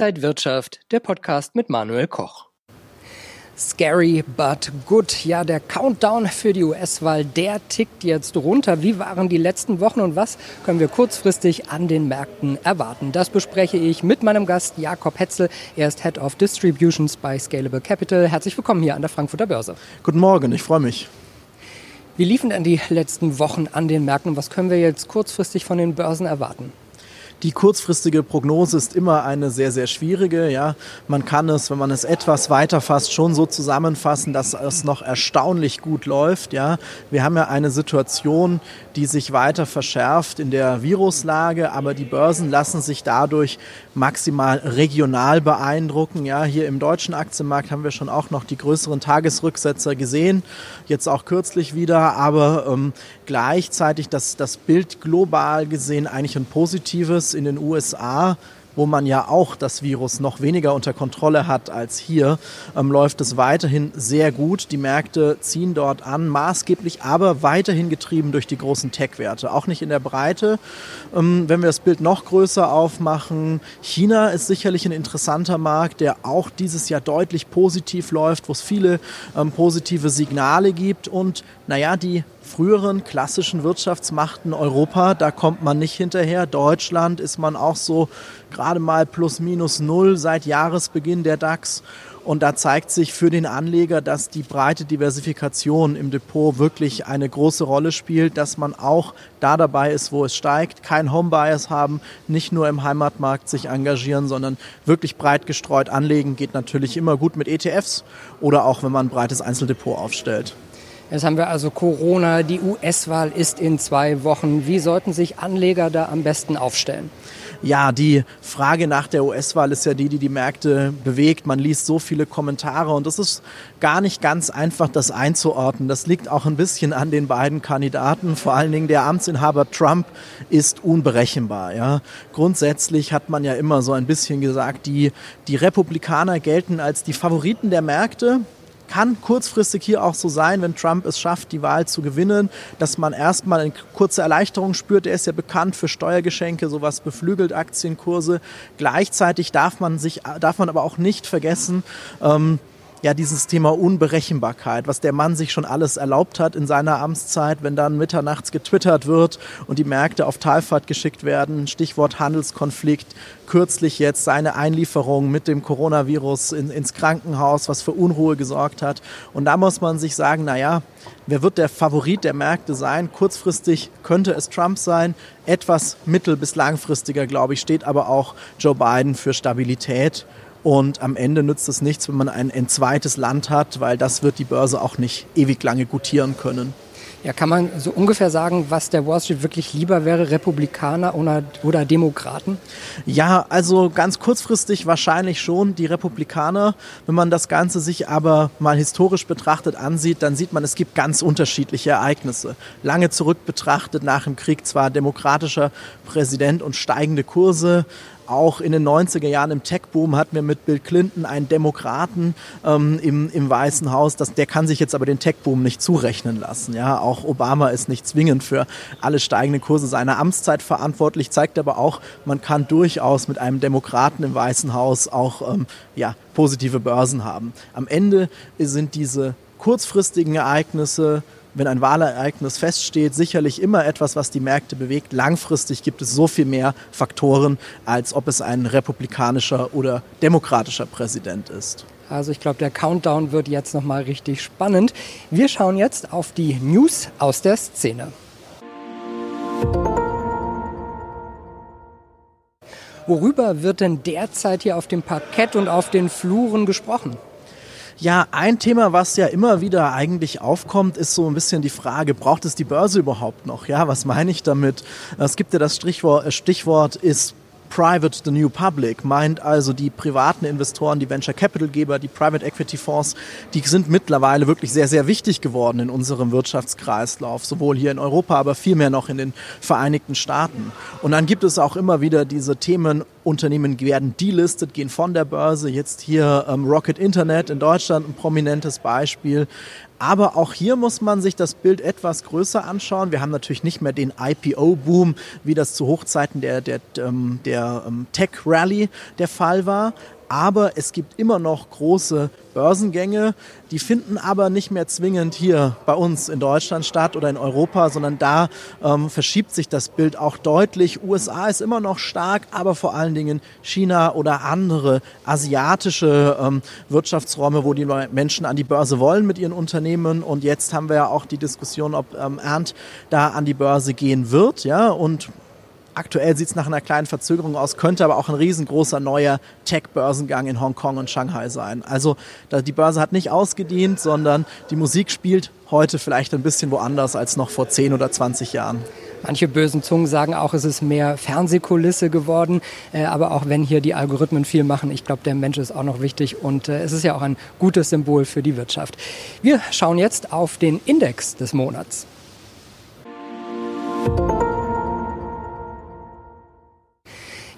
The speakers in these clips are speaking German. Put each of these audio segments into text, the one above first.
Inside Wirtschaft, der Podcast mit Manuel Koch. Scary but good. Ja, der Countdown für die US-Wahl, der tickt jetzt runter. Wie waren die letzten Wochen und was können wir kurzfristig an den Märkten erwarten? Das bespreche ich mit meinem Gast Jakob Hetzel. Er ist Head of Distributions bei Scalable Capital. Herzlich willkommen hier an der Frankfurter Börse. Guten Morgen, ich freue mich. Wie liefen denn die letzten Wochen an den Märkten? Was können wir jetzt kurzfristig von den Börsen erwarten? Die kurzfristige Prognose ist immer eine sehr, sehr schwierige. Ja, man kann es, wenn man es etwas weiter fasst, schon so zusammenfassen, dass es noch erstaunlich gut läuft. Ja, wir haben ja eine Situation, die sich weiter verschärft in der Viruslage, aber die Börsen lassen sich dadurch maximal regional beeindrucken. Ja, hier im deutschen Aktienmarkt haben wir schon auch noch die größeren Tagesrücksetzer gesehen, jetzt auch kürzlich wieder, aber ähm, gleichzeitig das, das Bild global gesehen eigentlich ein positives in den USA, wo man ja auch das Virus noch weniger unter Kontrolle hat als hier, ähm, läuft es weiterhin sehr gut. Die Märkte ziehen dort an, maßgeblich aber weiterhin getrieben durch die großen Tech-Werte. Auch nicht in der Breite. Ähm, wenn wir das Bild noch größer aufmachen, China ist sicherlich ein interessanter Markt, der auch dieses Jahr deutlich positiv läuft, wo es viele ähm, positive Signale gibt. Und naja, die früheren klassischen Wirtschaftsmachten Europa, da kommt man nicht hinterher. Deutschland ist man auch so gerade mal plus minus null seit Jahresbeginn der DAX. Und da zeigt sich für den Anleger, dass die breite Diversifikation im Depot wirklich eine große Rolle spielt, dass man auch da dabei ist, wo es steigt, kein Homebias haben, nicht nur im Heimatmarkt sich engagieren, sondern wirklich breit gestreut anlegen, geht natürlich immer gut mit ETFs oder auch wenn man ein breites Einzeldepot aufstellt. Jetzt haben wir also Corona, die US-Wahl ist in zwei Wochen. Wie sollten sich Anleger da am besten aufstellen? Ja, die Frage nach der US-Wahl ist ja die, die die Märkte bewegt. Man liest so viele Kommentare und es ist gar nicht ganz einfach, das einzuordnen. Das liegt auch ein bisschen an den beiden Kandidaten. Vor allen Dingen der Amtsinhaber Trump ist unberechenbar. Ja. Grundsätzlich hat man ja immer so ein bisschen gesagt, die, die Republikaner gelten als die Favoriten der Märkte kann kurzfristig hier auch so sein, wenn Trump es schafft, die Wahl zu gewinnen, dass man erstmal eine kurze Erleichterung spürt. Er ist ja bekannt für Steuergeschenke, sowas beflügelt Aktienkurse. Gleichzeitig darf man sich, darf man aber auch nicht vergessen, ähm, ja dieses Thema Unberechenbarkeit, was der Mann sich schon alles erlaubt hat in seiner Amtszeit, wenn dann mitternachts getwittert wird und die Märkte auf Talfahrt geschickt werden, Stichwort Handelskonflikt, kürzlich jetzt seine Einlieferung mit dem Coronavirus in, ins Krankenhaus, was für Unruhe gesorgt hat. Und da muss man sich sagen, naja, wer wird der Favorit der Märkte sein? Kurzfristig könnte es Trump sein, etwas mittel- bis langfristiger, glaube ich, steht aber auch Joe Biden für Stabilität. Und am Ende nützt es nichts, wenn man ein, ein zweites Land hat, weil das wird die Börse auch nicht ewig lange gutieren können. Ja, kann man so ungefähr sagen, was der Wall Street wirklich lieber wäre, Republikaner oder, oder Demokraten? Ja, also ganz kurzfristig wahrscheinlich schon die Republikaner. Wenn man das Ganze sich aber mal historisch betrachtet ansieht, dann sieht man, es gibt ganz unterschiedliche Ereignisse. Lange zurück betrachtet, nach dem Krieg zwar demokratischer Präsident und steigende Kurse, auch in den 90er Jahren im Tech-Boom hatten wir mit Bill Clinton einen Demokraten ähm, im, im Weißen Haus. Das, der kann sich jetzt aber den Tech-Boom nicht zurechnen lassen. Ja, auch Obama ist nicht zwingend für alle steigenden Kurse seiner Amtszeit verantwortlich, zeigt aber auch, man kann durchaus mit einem Demokraten im Weißen Haus auch ähm, ja, positive Börsen haben. Am Ende sind diese kurzfristigen Ereignisse wenn ein Wahlereignis feststeht, sicherlich immer etwas, was die Märkte bewegt. Langfristig gibt es so viel mehr Faktoren, als ob es ein republikanischer oder demokratischer Präsident ist. Also ich glaube, der Countdown wird jetzt nochmal richtig spannend. Wir schauen jetzt auf die News aus der Szene. Worüber wird denn derzeit hier auf dem Parkett und auf den Fluren gesprochen? Ja, ein Thema, was ja immer wieder eigentlich aufkommt, ist so ein bisschen die Frage, braucht es die Börse überhaupt noch? Ja, was meine ich damit? Es gibt ja das Stichwort, äh, Stichwort ist Private the New Public meint also die privaten Investoren, die Venture Capital Geber, die Private Equity Fonds, die sind mittlerweile wirklich sehr, sehr wichtig geworden in unserem Wirtschaftskreislauf, sowohl hier in Europa, aber vielmehr noch in den Vereinigten Staaten. Und dann gibt es auch immer wieder diese Themen Unternehmen werden delistet, gehen von der Börse. Jetzt hier ähm, Rocket Internet in Deutschland ein prominentes Beispiel. Aber auch hier muss man sich das Bild etwas größer anschauen. Wir haben natürlich nicht mehr den IPO-Boom, wie das zu Hochzeiten der, der, ähm, der, der ähm, Tech-Rally der Fall war aber es gibt immer noch große Börsengänge. Die finden aber nicht mehr zwingend hier bei uns in Deutschland statt oder in Europa, sondern da ähm, verschiebt sich das Bild auch deutlich. USA ist immer noch stark, aber vor allen Dingen China oder andere asiatische ähm, Wirtschaftsräume, wo die Menschen an die Börse wollen mit ihren Unternehmen. Und jetzt haben wir ja auch die Diskussion, ob ähm, Ernst da an die Börse gehen wird. Ja, und Aktuell sieht es nach einer kleinen Verzögerung aus, könnte aber auch ein riesengroßer neuer Tech-Börsengang in Hongkong und Shanghai sein. Also die Börse hat nicht ausgedient, sondern die Musik spielt heute vielleicht ein bisschen woanders als noch vor 10 oder 20 Jahren. Manche bösen Zungen sagen auch, es ist mehr Fernsehkulisse geworden. Äh, aber auch wenn hier die Algorithmen viel machen, ich glaube, der Mensch ist auch noch wichtig und äh, es ist ja auch ein gutes Symbol für die Wirtschaft. Wir schauen jetzt auf den Index des Monats.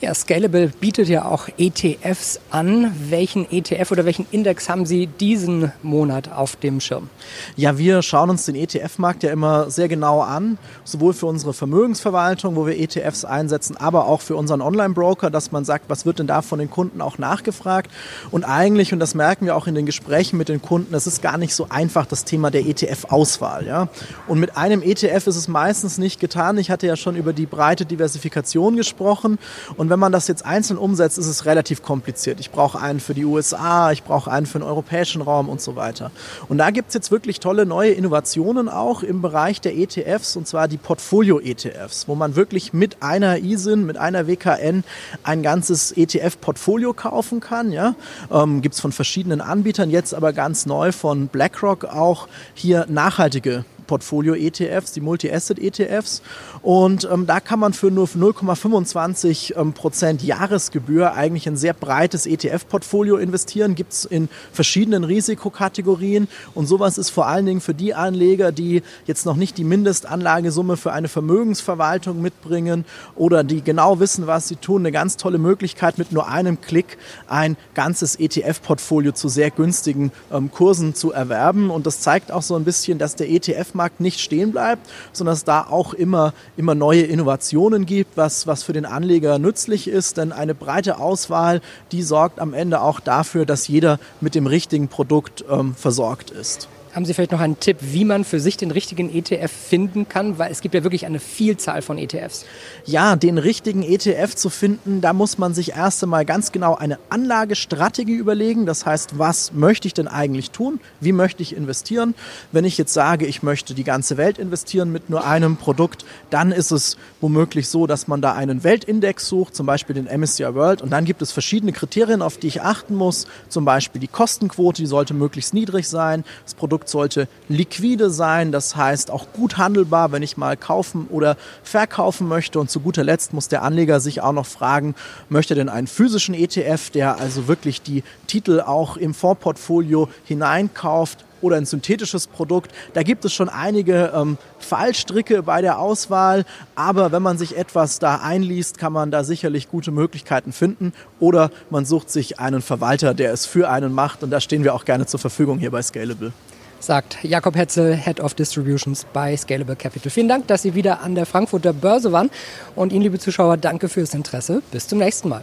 Ja, Scalable bietet ja auch ETFs an. Welchen ETF oder welchen Index haben Sie diesen Monat auf dem Schirm? Ja, wir schauen uns den ETF-Markt ja immer sehr genau an, sowohl für unsere Vermögensverwaltung, wo wir ETFs einsetzen, aber auch für unseren Online-Broker, dass man sagt, was wird denn da von den Kunden auch nachgefragt? Und eigentlich, und das merken wir auch in den Gesprächen mit den Kunden, es ist gar nicht so einfach das Thema der ETF-Auswahl. Ja? Und mit einem ETF ist es meistens nicht getan. Ich hatte ja schon über die breite Diversifikation gesprochen. Und wenn man das jetzt einzeln umsetzt, ist es relativ kompliziert. Ich brauche einen für die USA, ich brauche einen für den europäischen Raum und so weiter. Und da gibt es jetzt wirklich tolle neue Innovationen auch im Bereich der ETFs, und zwar die Portfolio-ETFs, wo man wirklich mit einer ISIN, mit einer WKN ein ganzes ETF-Portfolio kaufen kann. Ja? Ähm, gibt es von verschiedenen Anbietern, jetzt aber ganz neu von BlackRock auch hier nachhaltige Portfolio-ETFs, die Multi-Asset-ETFs. Und ähm, da kann man für nur 0,25 ähm, Prozent Jahresgebühr eigentlich ein sehr breites ETF-Portfolio investieren. Gibt es in verschiedenen Risikokategorien. Und sowas ist vor allen Dingen für die Anleger, die jetzt noch nicht die Mindestanlagesumme für eine Vermögensverwaltung mitbringen oder die genau wissen, was sie tun, eine ganz tolle Möglichkeit, mit nur einem Klick ein ganzes ETF-Portfolio zu sehr günstigen ähm, Kursen zu erwerben. Und das zeigt auch so ein bisschen, dass der ETF Arbeitsmarkt nicht stehen bleibt, sondern es da auch immer, immer neue Innovationen gibt, was, was für den Anleger nützlich ist. Denn eine breite Auswahl, die sorgt am Ende auch dafür, dass jeder mit dem richtigen Produkt ähm, versorgt ist. Haben Sie vielleicht noch einen Tipp, wie man für sich den richtigen ETF finden kann? Weil es gibt ja wirklich eine Vielzahl von ETFs. Ja, den richtigen ETF zu finden, da muss man sich erst einmal ganz genau eine Anlagestrategie überlegen. Das heißt, was möchte ich denn eigentlich tun? Wie möchte ich investieren? Wenn ich jetzt sage, ich möchte die ganze Welt investieren mit nur einem Produkt, dann ist es womöglich so, dass man da einen Weltindex sucht, zum Beispiel den MSCI World. Und dann gibt es verschiedene Kriterien, auf die ich achten muss. Zum Beispiel die Kostenquote, die sollte möglichst niedrig sein. Das Produkt Produkt sollte liquide sein, das heißt auch gut handelbar, wenn ich mal kaufen oder verkaufen möchte. Und zu guter Letzt muss der Anleger sich auch noch fragen, möchte denn einen physischen ETF, der also wirklich die Titel auch im Fondsportfolio hineinkauft oder ein synthetisches Produkt. Da gibt es schon einige ähm, Fallstricke bei der Auswahl, aber wenn man sich etwas da einliest, kann man da sicherlich gute Möglichkeiten finden oder man sucht sich einen Verwalter, der es für einen macht und da stehen wir auch gerne zur Verfügung hier bei Scalable sagt Jakob Hetzel, Head of Distributions bei Scalable Capital. Vielen Dank, dass Sie wieder an der Frankfurter Börse waren. Und Ihnen, liebe Zuschauer, danke fürs Interesse. Bis zum nächsten Mal.